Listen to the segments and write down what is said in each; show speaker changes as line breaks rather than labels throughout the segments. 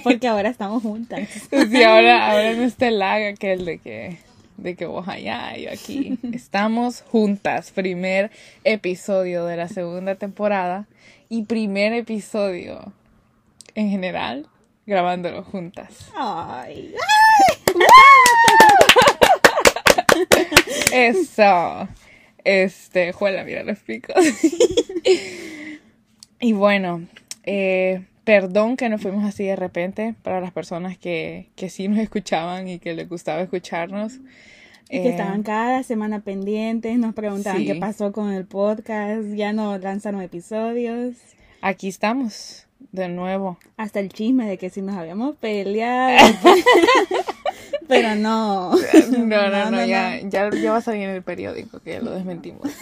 porque ahora estamos juntas.
Sí, ahora, ahora no está el lag aquel de que, de que vos allá y yo aquí. Estamos juntas. Primer episodio de la segunda temporada y primer episodio en general grabándolo juntas.
Ay.
Eso. Este, juela, mira los picos. y bueno, eh, perdón que nos fuimos así de repente para las personas que, que sí nos escuchaban y que les gustaba escucharnos.
Y que
Eh,
estaban cada semana pendientes, nos preguntaban
sí.
qué pasó con el podcast, ya no lanzaron episodios.
Aquí estamos, de nuevo.
Hasta el chisme de que si nos habíamos peleado. Pero no.
No, no, no, ya, Ya, ya va a salir en el periódico que ya lo desmentimos.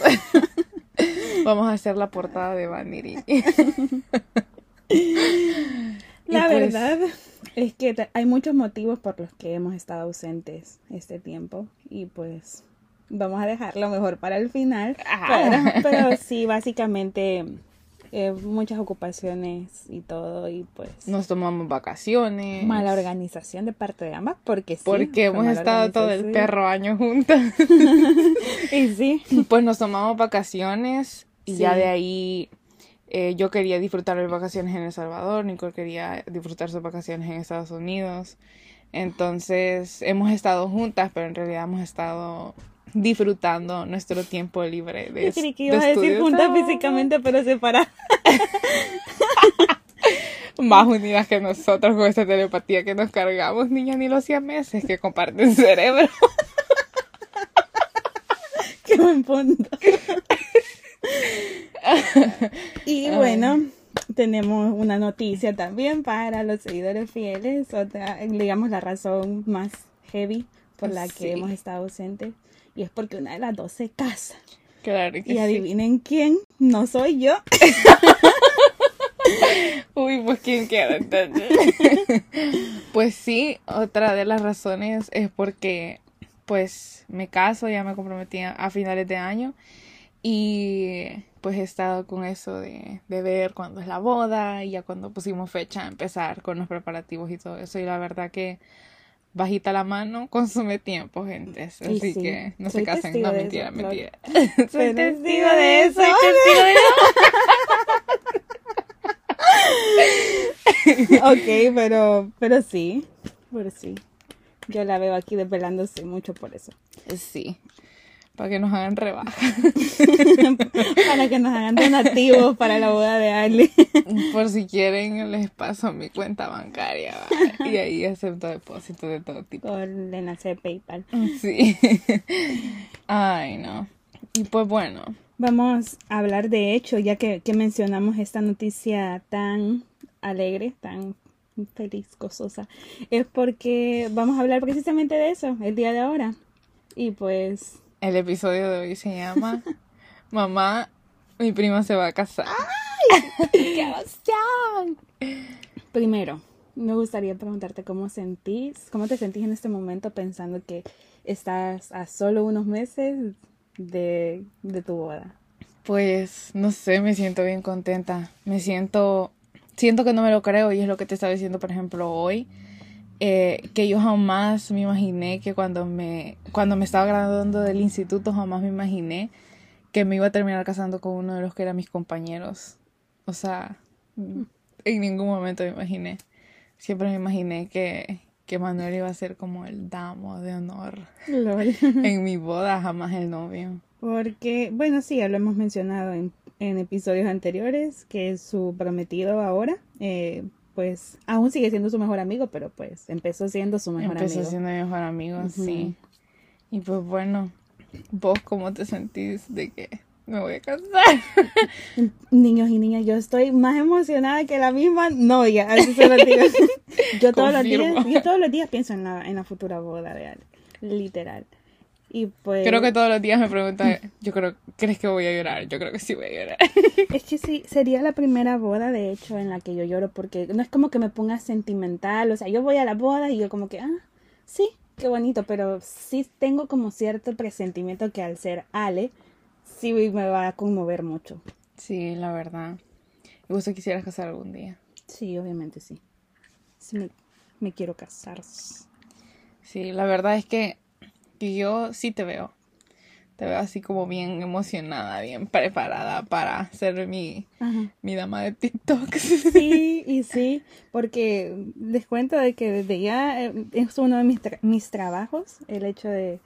Vamos a hacer la portada de Vanity.
La
pues-
verdad es que hay muchos motivos por los que hemos estado ausentes este tiempo y pues vamos a dejarlo mejor para el final.
Ah.
Pero, pero sí, básicamente eh, muchas ocupaciones y todo y pues
Nos tomamos vacaciones.
mala organización de parte de ambas porque sí.
Porque hemos estado todo el perro año juntas.
Y sí.
Pues nos tomamos vacaciones y
Sí.
ya de ahí eh, yo quería disfrutar mis vacaciones en El Salvador, Nicole quería disfrutar sus vacaciones en Estados Unidos. Entonces hemos estado juntas, pero en realidad hemos estado disfrutando nuestro tiempo libre de
Yo creí que
de
ibas a decir juntas físicamente pero separadas.
Más unidas que nosotros con esta telepatía que nos cargamos, niñas ni los meses que comparten cerebro.
Qué buen punto. y bueno, tenemos una noticia también para los seguidores fieles, otra, digamos la razón más heavy por la que
Sí.
hemos estado ausentes. Y es porque una de las dos se casa.
Claro que
Y
sí.
adivinen quién, no soy yo.
Uy, pues quién quiere entender. pues sí, otra de las razones es porque pues me caso, ya me comprometí a finales de año y pues he estado con eso de, de ver cuándo es la boda y ya cuando pusimos fecha empezar con los preparativos y todo eso y la verdad que bajita la mano consume tiempo, gente. Así
sí,
que no se casen, no mentira,
eso,
mentira.
Soy
Soy
testigo
testigo
de eso.
eso, soy testigo de
ok, pero, pero sí, pero sí. Yo la veo aquí desvelándose mucho por eso.
Sí, para que nos hagan rebaja.
para que nos hagan donativos para la boda de Ali.
Por si quieren, les paso mi cuenta bancaria ¿va? y ahí acepto depósitos de todo tipo.
Enlace de PayPal.
Sí. Ay, no. Y pues bueno,
Vamos a hablar de hecho, ya que, que mencionamos esta noticia tan alegre, tan feliz, gozosa, es porque vamos a hablar precisamente de eso el día de ahora. Y pues,
el episodio de hoy se llama Mamá, mi prima se va a casar.
¡qué emoción! Primero, me gustaría preguntarte cómo sentís, cómo te sentís en este momento pensando que estás a solo unos meses de, de tu boda.
Pues no sé, me siento bien contenta. Me siento, siento que no me lo creo y es lo que te estaba diciendo, por ejemplo, hoy. Eh, que yo jamás me imaginé que cuando me, cuando me estaba graduando del instituto, jamás me imaginé que me iba a terminar casando con uno de los que eran mis compañeros. O sea, en ningún momento me imaginé. Siempre me imaginé que, que Manuel iba a ser como el damo de honor
Lol.
en mi boda, jamás el novio.
Porque, bueno, sí, ya lo hemos mencionado en, en episodios anteriores, que su prometido ahora, eh, pues, aún sigue siendo su mejor amigo, pero pues empezó siendo su mejor
Empezó
amigo.
siendo mi mejor amigo, sí. Y pues bueno, vos cómo te sentís de que me voy a casar.
Niños y niñas, yo estoy más emocionada que la misma novia, así se lo digo. yo todos los días, yo todos los días pienso en la, en la futura boda de Ale, literal. Y pues
Creo que todos los días me preguntan, yo creo, ¿crees que voy a llorar? Yo creo que sí voy a llorar.
Es que sí, sería la primera boda, de hecho, en la que yo lloro, porque no es como que me ponga sentimental, o sea, yo voy a la boda y yo como que, ah, sí, qué bonito, pero sí tengo como cierto presentimiento que al ser Ale, sí me va a conmover mucho.
Sí, la verdad. ¿Y vos te quisieras casar algún día?
Sí, obviamente sí. sí me, me quiero casar.
Sí, la verdad es que, que yo sí te veo. Te veo así como bien emocionada, bien preparada para ser mi,
Ajá.
mi dama de TikTok.
Sí, y sí, porque les cuento de que desde ya eh, es uno de mis, tra- mis trabajos, el hecho de,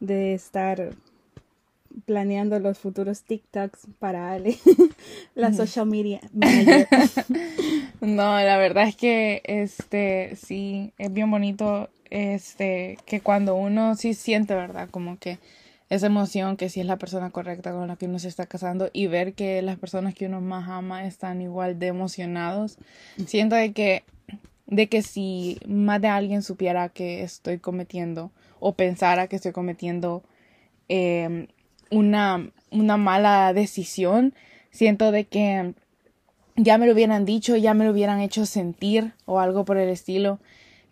de estar planeando los futuros TikToks para Ale, la social media.
No, la verdad es que este sí es bien bonito este que cuando uno sí siente, ¿verdad? Como que esa emoción que sí es la persona correcta con la que uno se está casando y ver que las personas que uno más ama están igual de emocionados. Siento de que de que si más de alguien supiera que estoy cometiendo o pensara que estoy cometiendo eh, una, una mala decisión, siento de que ya me lo hubieran dicho, ya me lo hubieran hecho sentir o algo por el estilo,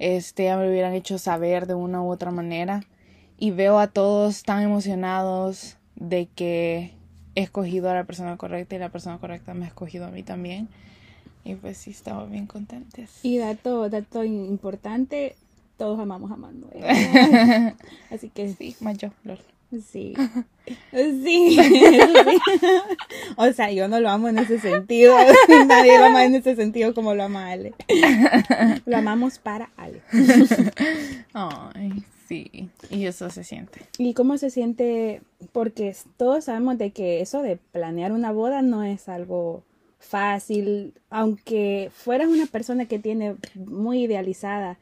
este, ya me lo hubieran hecho saber de una u otra manera. Y veo a todos tan emocionados de que he escogido a la persona correcta y la persona correcta me ha escogido a mí también. Y pues sí, estamos bien contentos.
Y dato, dato importante, todos amamos a Manuel. Así que
Sí, más yo, lol.
Sí. Sí. sí. O sea, yo no lo amo en ese sentido. Nadie lo ama en ese sentido como lo ama Ale. Lo amamos para Ale.
Ay, sí. Y eso se siente.
¿Y cómo se siente? Porque todos sabemos de que eso de planear una boda no es algo fácil. Aunque fueras una persona que tiene muy idealizada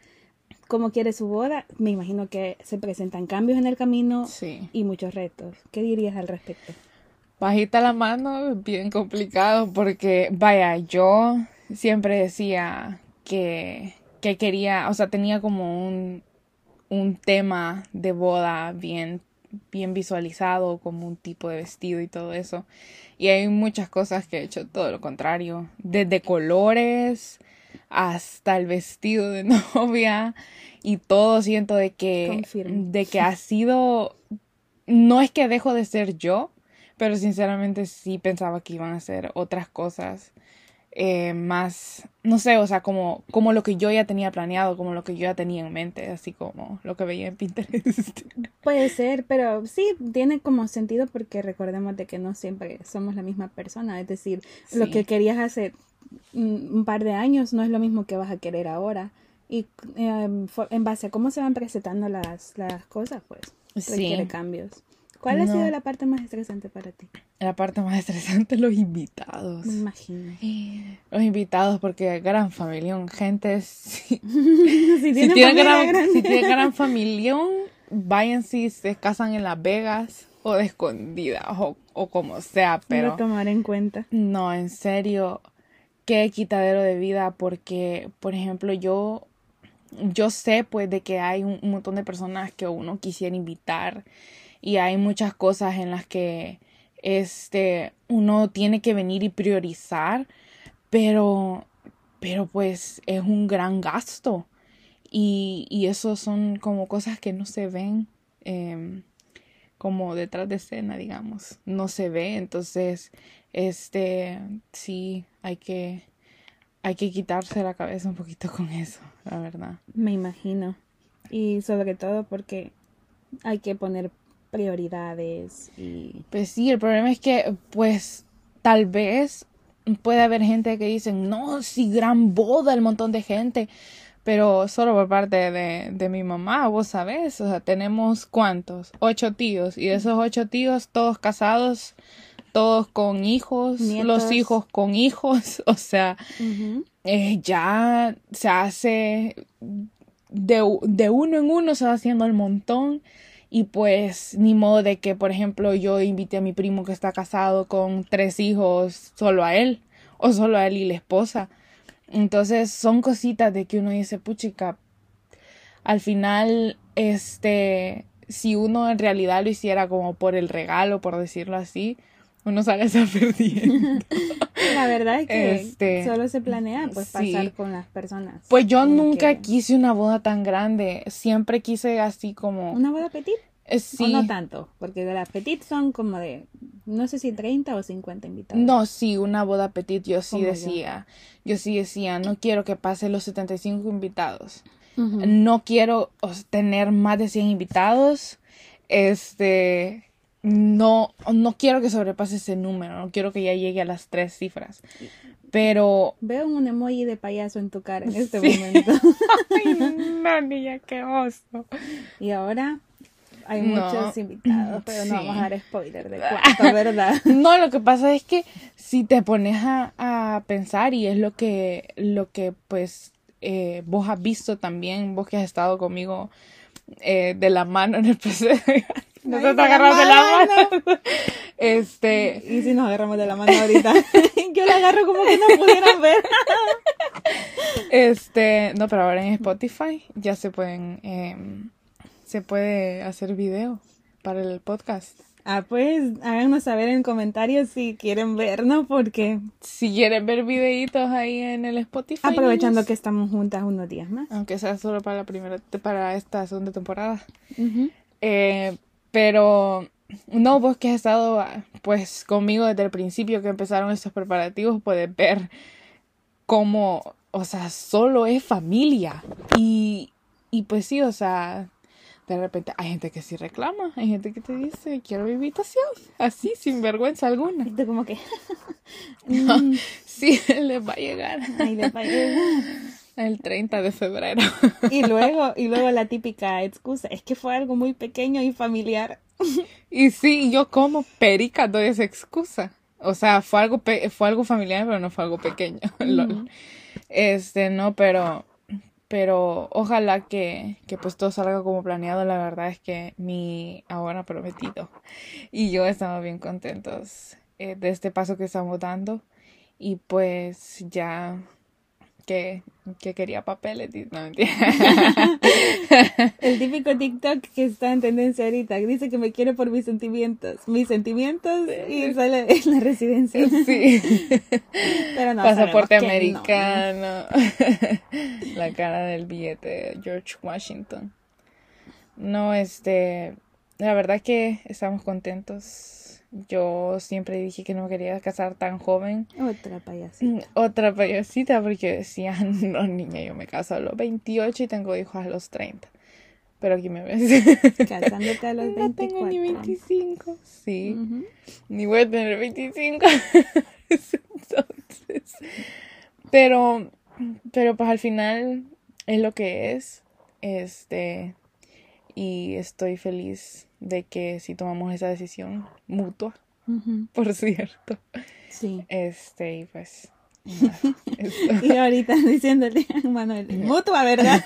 cómo quiere su boda, me imagino que se presentan cambios en el camino
Sí.
y muchos retos. ¿Qué dirías al respecto?
Bajita la mano, bien complicado porque, vaya, yo siempre decía que, que quería, o sea, tenía como un, un tema de boda bien, bien visualizado, como un tipo de vestido y todo eso. Y hay muchas cosas que he hecho todo lo contrario, desde colores hasta el vestido de novia y todo siento de que, de que ha sido, no es que dejo de ser yo, pero sinceramente sí pensaba que iban a ser otras cosas eh, más, no sé, o sea, como, como lo que yo ya tenía planeado, como lo que yo ya tenía en mente, así como lo que veía en Pinterest.
Puede ser, pero sí tiene como sentido porque recordemos de que no siempre somos la misma persona. Es decir, lo que querías hace un par de años no es lo mismo que vas a querer ahora. Y eh, fo- en base a cómo se van presentando las, las cosas, pues
Sí.
requiere cambios. ¿Cuál ha sido la parte más estresante para ti?
La parte más estresante, los invitados.
Me imagino.
Los invitados, porque gran familión, gente, si,
si
si
tienen
gran, si tienen gran familión, vayan si se casan en Las Vegas o de escondidas o, o como sea,
Pero
pero
tomar en cuenta.
no, en serio, qué quitadero de vida, porque, por ejemplo, yo, yo sé pues de que hay un, montón de personas que uno quisiera invitar y hay muchas cosas en las que este uno tiene que venir y priorizar, pero, pero pues es un gran gasto. Y, y eso son como cosas que no se ven em, como detrás de escena, digamos, no se ve, entonces, este, sí, hay que, hay que quitarse la cabeza un poquito con eso, la verdad.
Me imagino. Y sobre todo porque hay que poner prioridades y
Pues sí, el problema es que, pues, tal vez puede haber gente que dicen, no, sí, gran boda, el montón de gente, pero solo por parte de, de mi mamá, vos sabés, o sea, tenemos cuántos, ocho tíos, y de esos ocho tíos, todos casados, todos con hijos,
Nietos.
los hijos con hijos, o sea, eh, ya se hace de, de uno en uno se va haciendo el montón y pues ni modo de que por ejemplo yo invite a mi primo que está casado con tres hijos solo a él o solo a él y la esposa entonces son cositas de que uno dice puchica al final este si uno en realidad lo hiciera como por el regalo por decirlo así uno sale perdiendo
La verdad es que
Este,
solo se planea pues
sí.
pasar con las personas.
Pues yo nunca
que-
quise una boda tan grande. Siempre quise así como.
¿Una boda petit?
Eh,
¿O
sí.
no tanto? Porque las petit son como de no sé si 30 o 50 invitados.
No, sí, una boda petit, yo sí
yo.
decía, yo sí decía, no quiero que pase los 75 invitados.
Ujú.
No quiero tener más de 100 invitados. Este, no, no quiero que sobrepase ese número, no quiero que ya llegue a las tres cifras. Pero,
Veo un emoji de payaso en tu cara en este
Sí.
momento.
ay, no, niña, qué oso.
y ahora hay
No.
muchos invitados, pero
Sí.
no vamos a dar spoiler de cuánto, ¿verdad?
No, lo que pasa es que si te pones a, a pensar y es lo que, lo que pues eh, vos has visto también, vos que has estado conmigo eh, de la mano en el PC. No
Ay,
te
de la mano.
mano. Este,
Y si nos agarramos de la mano ahorita, yo la agarro como que no pudieran ver.
este, no, pero ahora en Spotify ya se pueden, em, se puede hacer video para el podcast.
Ah, pues háganos saber en comentarios si quieren vernos, porque
Si quieren ver videitos ahí en el Spotify.
aprovechando que estamos juntas unos días más.
aunque sea solo para la primera, para esta segunda temporada.
Ujú.
Eh, pero no, vos que has estado pues conmigo desde el principio que empezaron estos preparativos, puedes ver cómo, o sea, solo es familia. Y, y pues sí, o sea, de repente hay gente que sí reclama, hay gente que te dice, quiero mi invitación, así, sin vergüenza alguna.
Y tú como que... mm,
Sí, les va a llegar
ahí le va a llegar.
El 30 de febrero.
Y luego, y luego la típica excusa, es que fue algo muy pequeño y familiar.
Y sí, yo como perica doy esa excusa. O sea, fue algo, pe- fue algo familiar, pero no fue algo pequeño. Este, no, pero, pero ojalá que, que pues todo salga como planeado. La verdad es que mi ahora prometido y yo estamos bien contentos eh, de este paso que estamos dando. Y pues ya que, que quería papeles. No, mentira.
El típico TikTok que está en tendencia ahorita, dice que me quiere por mis sentimientos. Mis sentimientos y sale en la residencia.
Sí.
Pero no,
Pasaporte
no.
americano. La cara del billete de George Washington. No, este, la verdad que estamos contentos. Yo siempre dije que no me quería casar tan joven.
Otra payasita.
Otra payasita porque decía, no niña, yo me caso a los 28 y tengo hijos a los 30. Pero aquí me ves.
Casándote a los
No
24.
tengo ni 25. Sí. Ni voy a tener 25. Entonces. Pero, pero pues al final es lo que es. Este. Y estoy feliz de que si tomamos esa decisión mutua, por cierto.
Sí.
Este, y pues. nada.
Y ahorita diciéndole a Manuel, mutua, ¿verdad?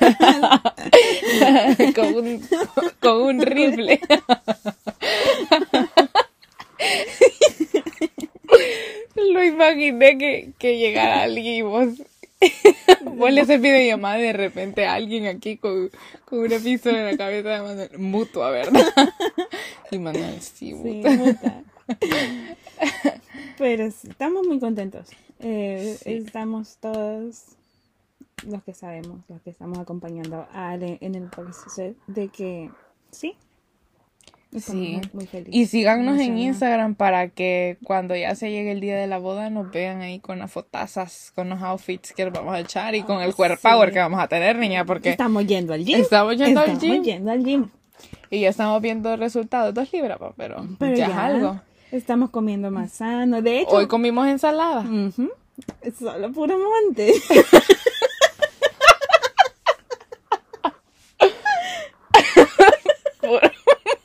con, un, con un rifle. Lo imaginé que, que llegara alguien y vos, vos le haces videollamada de repente alguien aquí con, con una pistola en la cabeza de Manuel, mutua, ¿verdad? Y Manuel, sí,
Sí,
mutua.
mutua. Pero sí, estamos muy contentos. Eh,
Sí.
Estamos todos los que sabemos, los que estamos acompañando a Ale en el proceso de que sí. Estamos
Sí.
muy, felices.
Y síganos en. Instagram para que cuando ya se llegue el día de la boda nos vean ahí con las fotazas, con los outfits que vamos a echar y con el core
sí.
power que vamos a tener, niña, porque
Estamos yendo al gym.
Estamos yendo al
Estamos
gym.
yendo al gym.
y ya estamos viendo resultados, dos libras, pa, pero,
Pero
ya,
ya,
es algo.
Estamos comiendo más sano. De hecho,
Hoy comimos ensalada.
solo puro monte.
Por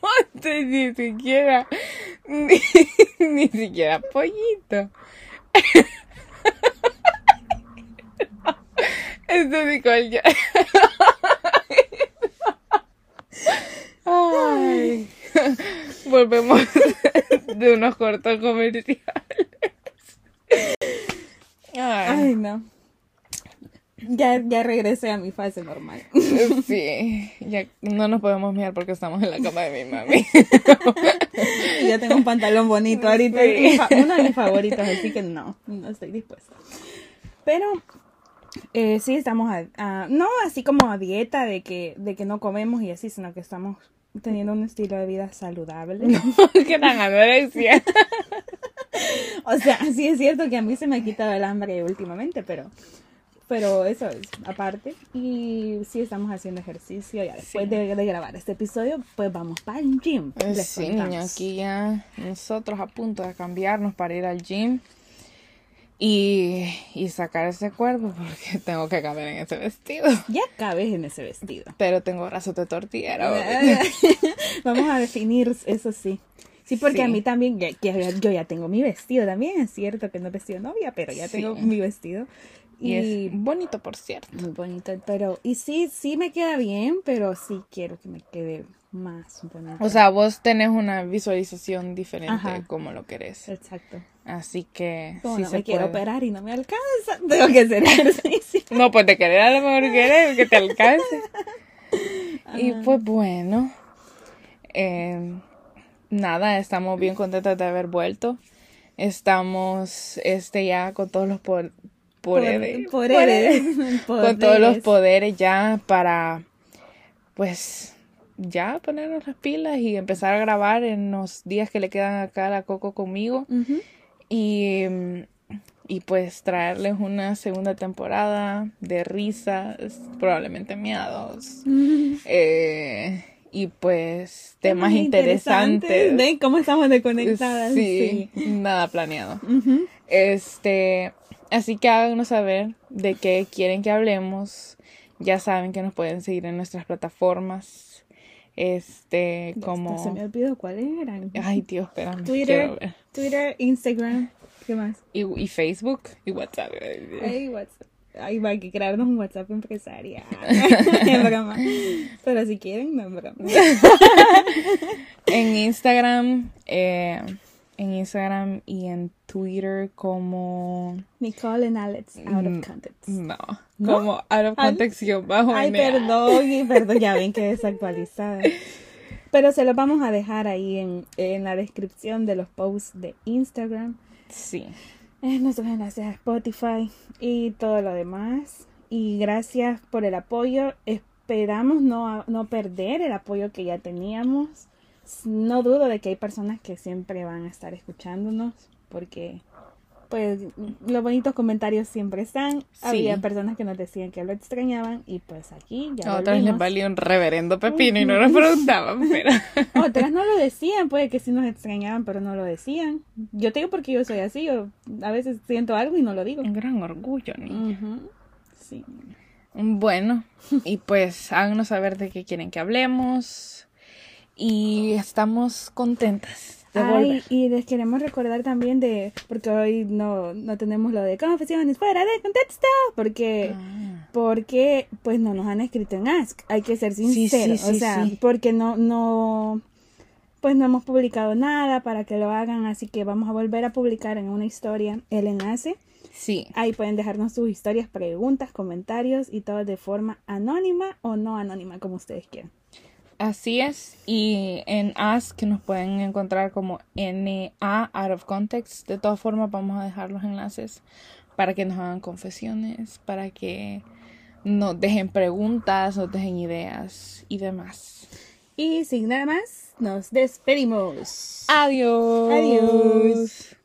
monte, ni siquiera, ni, siquiera pollito. Esto ya. Ay. Volvemos de unos cortos comerciales. Ay,
no. Ya, ya regresé a mi fase normal.
Sí, ya no nos podemos mirar porque estamos en la cama de mi mami.
ya tengo un pantalón bonito ahorita.
Sí.
Uno de mis favoritos, así que no, no estoy dispuesta. Pero eh, sí estamos a, a- no así como a dieta de que, de que no comemos y así, sino que estamos teniendo un estilo de vida saludable.
¿Qué tan anorexia?
o sea, sí es cierto que a mí se me ha quitado el hambre últimamente, pero pero eso es aparte. Y sí estamos haciendo ejercicio. Ya después
Sí.
de, de grabar este episodio, pues vamos para el gym. Les
sí, niña, aquí ya nosotros a punto de cambiarnos para ir al gym y, y sacar ese cuerpo porque tengo que cambiar en ese vestido.
Ya cabes en ese vestido.
Pero tengo brazos de tortillera.
Vamos a definir eso sí. Sí, porque
Sí.
a mí también, ya- yo ya tengo mi vestido también, es cierto que no he vestido novia, pero ya
Sí.
tengo mi vestido.
Y,
Y,
es bonito, por cierto.
muy bonito, pero, y sí, sí me queda bien, pero sí quiero que me quede más bonito.
O sea, vos tenés una visualización diferente
Ajá.
de cómo lo querés.
exacto.
Así que
Como
sí
no
se
me quiero
puede.
operar y no me alcanza, tengo que hacer ejercicio.
No, pues de querer a lo mejor querer que te alcance. y pues bueno, eh, nada, estamos bien contentos de haber vuelto. Estamos este ya con todos los por, poderes,
Poderes.
con todos los
Poderes.
ya para pues ya ponernos las pilas y empezar a grabar en los días que le quedan acá a la Coco conmigo. Y, y pues traerles una segunda temporada de risas, probablemente miedos, eh, y pues temas interesantes.
¿Ven cómo estamos desconectadas?
Sí, nada planeado. Este, así que háganos saber de qué quieren que hablemos. Ya saben que nos pueden seguir en nuestras plataformas. Este,
Ya
como.
Se me olvidó cuáles eran.
Ay, Dios, espérame.
Twitter. Twitter, Instagram, ¿qué más?
Y, y Facebook y WhatsApp.
Ay, WhatsApp. Ay, va, hay que crearnos un WhatsApp empresarial. Broma. Pero si quieren, no broma.
En Instagram, eh, en Instagram y en Twitter como
Nicole and Alex, out
Mm,
of context.
no,
¿No?
como out of context guion bajo
Ay, perdón, y perdón, ya ven que desactualizada. Pero se los vamos a dejar ahí en, en la descripción de los posts de Instagram.
Sí.
Eh, nuestros enlaces a Spotify y todo lo demás. Y gracias por el apoyo. Esperamos no, no perder el apoyo que ya teníamos. No dudo de que hay personas que siempre van a estar escuchándonos porque pues los bonitos comentarios siempre están.
Sí.
Había personas que nos decían que lo extrañaban y pues aquí ya
A otras les valía un reverendo pepino y no nos preguntaban, pero...
Otras no lo decían, puede que sí nos extrañaban, pero no lo decían. Yo te digo porque yo soy así, yo a veces siento algo y no lo digo.
Un gran orgullo, niña.
Sí.
Bueno, y pues háganos saber de qué quieren que hablemos. Y estamos contentas de
Ay, y les queremos recordar también de, porque hoy no, no tenemos lo de confesiones fuera de contexto, porque,
Ah.
porque pues no nos han escrito en Ask, hay que ser
Sí, sí,
sinceros,
sí,
o sea, porque no, no, pues no hemos publicado nada para que lo hagan, así que vamos a volver a publicar en una historia el enlace.
Sí,
Ahí pueden dejarnos sus historias, preguntas, comentarios y todo de forma anónima o no anónima, como ustedes quieran.
Así es. Y en Ask nos pueden encontrar como NA Out of Context. De todas formas, vamos a dejar los enlaces para que nos hagan confesiones, para que nos dejen preguntas, nos dejen ideas y demás.
Y sin nada más, nos despedimos.
Adiós.
Adiós.